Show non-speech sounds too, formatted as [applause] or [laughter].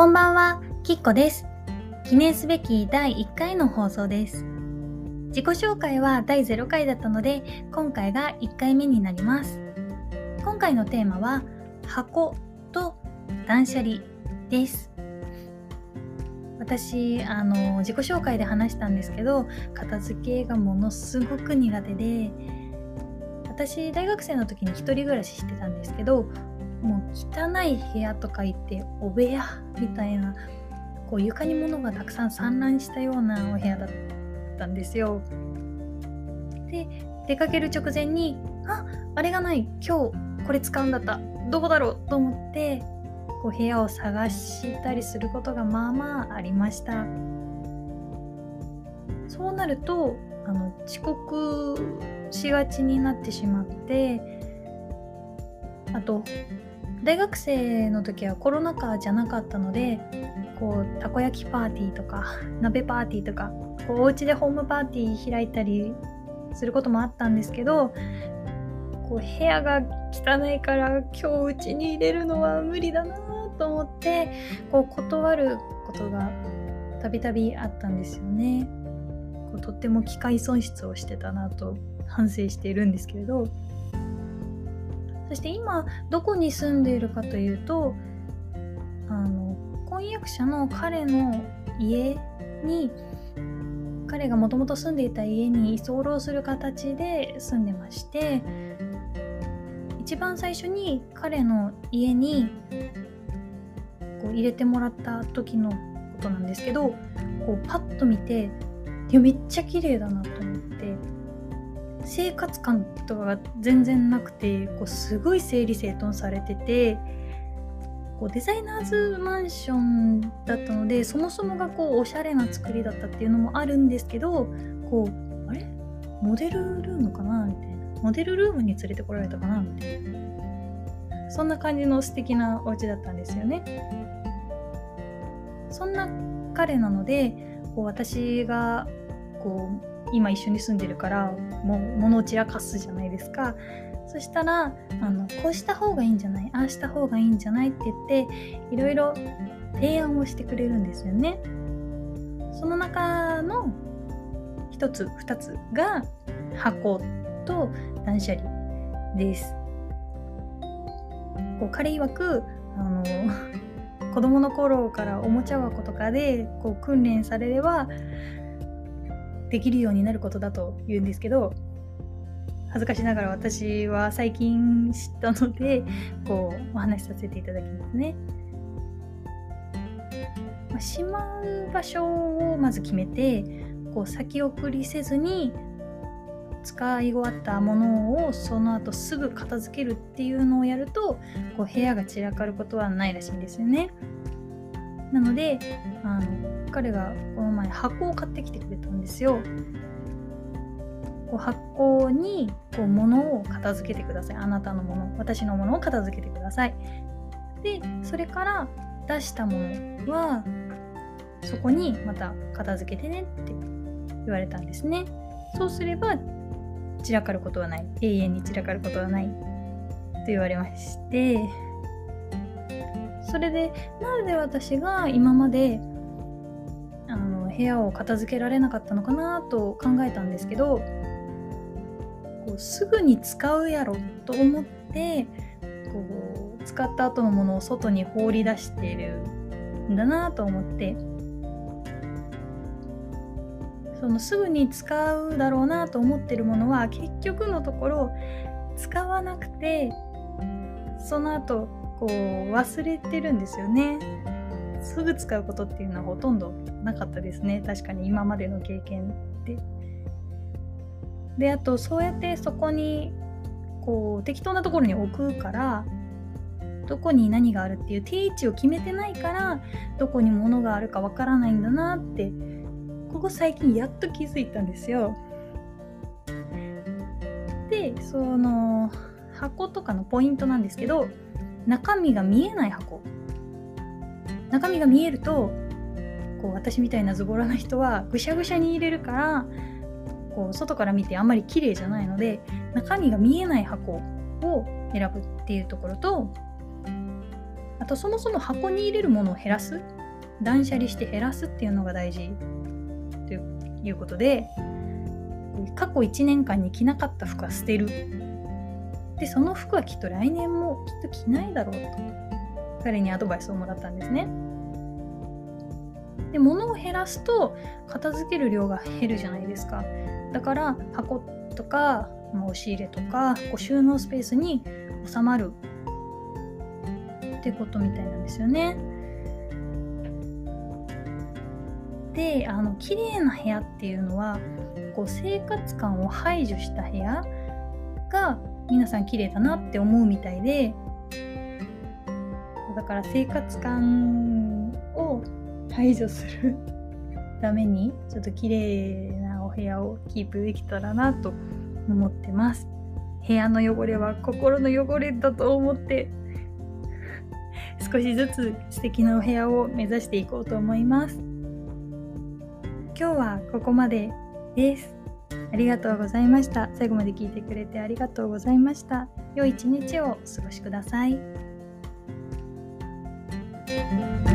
こんばんは、きっこです。記念すべき第1回の放送です。自己紹介は第0回だったので、今回が1回目になります。今回のテーマは、箱と断捨離です。私、あの、自己紹介で話したんですけど、片付けがものすごく苦手で、私、大学生の時に一人暮らししてたんですけど、もう汚い部屋とか言ってお部屋みたいなこう床に物がたくさん散乱したようなお部屋だったんですよ。で出かける直前にああれがない今日これ使うんだったどこだろうと思ってこう部屋を探したりすることがまあまあありました。そうなるとあの遅刻しがちになってしまってあと大学生の時はコロナ禍じゃなかったのでこうたこ焼きパーティーとか [laughs] 鍋パーティーとかこうお家でホームパーティー開いたりすることもあったんですけどこう部屋が汚いから今日うちに入れるのは無理だなと思ってこう断ることがたびたびあったんですよね。こうとっても機械損失をしてたなと反省しているんですけれどそして今どこに住んでいるかというとあの婚約者の彼の家に彼がもともと住んでいた家に居候する形で住んでまして一番最初に彼の家にこう入れてもらった時のことなんですけどこうパッと見ていやめっちゃ綺麗だなと思って生活感とかが全然なくてこうすごい整理整頓されててこうデザイナーズマンションだったのでそもそもがこうおしゃれな作りだったっていうのもあるんですけどこうあれ？モデルルームかな？みたいな。モデルルームに連れてこられたかな？みたいな。そんな感じの素敵なお家だったんですよね。そんな彼なのでこう私がこう今一緒に住んでるからもう物を散らかすじゃないですか。そしたらあのこうした方がいいんじゃない？ああした方がいいんじゃないって言っていろいろ提案をしてくれるんですよね。その中の一つ二つが箱と断捨離です。こう彼曰くあの [laughs] 子供の頃からおもちゃ箱とかでこう訓練されればできるようになることだと言うんですけど恥ずかしながら私は最近知ったのでこうお話しさせていただきますね。まあ、しまう場所をまず決めてこう先送りせずに使い終わったものをその後すぐ片付けるっていうのをやるとこう部屋が散らかることはないらしいんですよね。なのであの彼がこの前箱を買ってきてくれたんですよ。こう箱にこう物を片付けてください。あなたのもの、私のものを片付けてください。で、それから出したものはそこにまた片付けてねって言われたんですね。そうすれば散らかることはない。永遠に散らかることはない。と言われまして、それでなんで私が今まで部屋を片付けられなかったのかなと考えたんですけどこうすぐに使うやろと思ってこう使った後のものを外に放り出しているんだなと思ってそのすぐに使うだろうなと思ってるものは結局のところ使わなくてその後こう忘れてるんですよね。すぐ使うことっていうのはほとんどなかったですね確かに今までの経験で。であとそうやってそこにこう適当なところに置くからどこに何があるっていう定位置を決めてないからどこに物があるかわからないんだなってここ最近やっと気づいたんですよ。でその箱とかのポイントなんですけど中身が見えない箱中身が見えるとこう私みたいなズボラな人はぐしゃぐしゃに入れるからこう外から見てあんまり綺麗じゃないので中身が見えない箱を選ぶっていうところとあとそもそも箱に入れるものを減らす断捨離して減らすっていうのが大事ということで過去1年間に着なかった服は捨てる。でその服はきっと来年もきっと着ないだろうと。彼にアドバイスをもらったんですね。で物を減らすと片付ける量が減るじゃないですか。だから箱とかまあ押し入れとかこう収納スペースに収まる。ってことみたいなんですよね。であの綺麗な部屋っていうのはこう生活感を排除した部屋が皆さん綺麗だなって思うみたいでだから生活感を排除する [laughs] ためにちょっと綺麗なお部屋をキープできたらなと思ってます。部屋の汚れは心の汚れだと思って [laughs] 少しずつ素敵なお部屋を目指していこうと思います。今日はここまでです。ありがとうございました。最後まで聞いてくれてありがとうございました。良い一日をお過ごしください。Bye.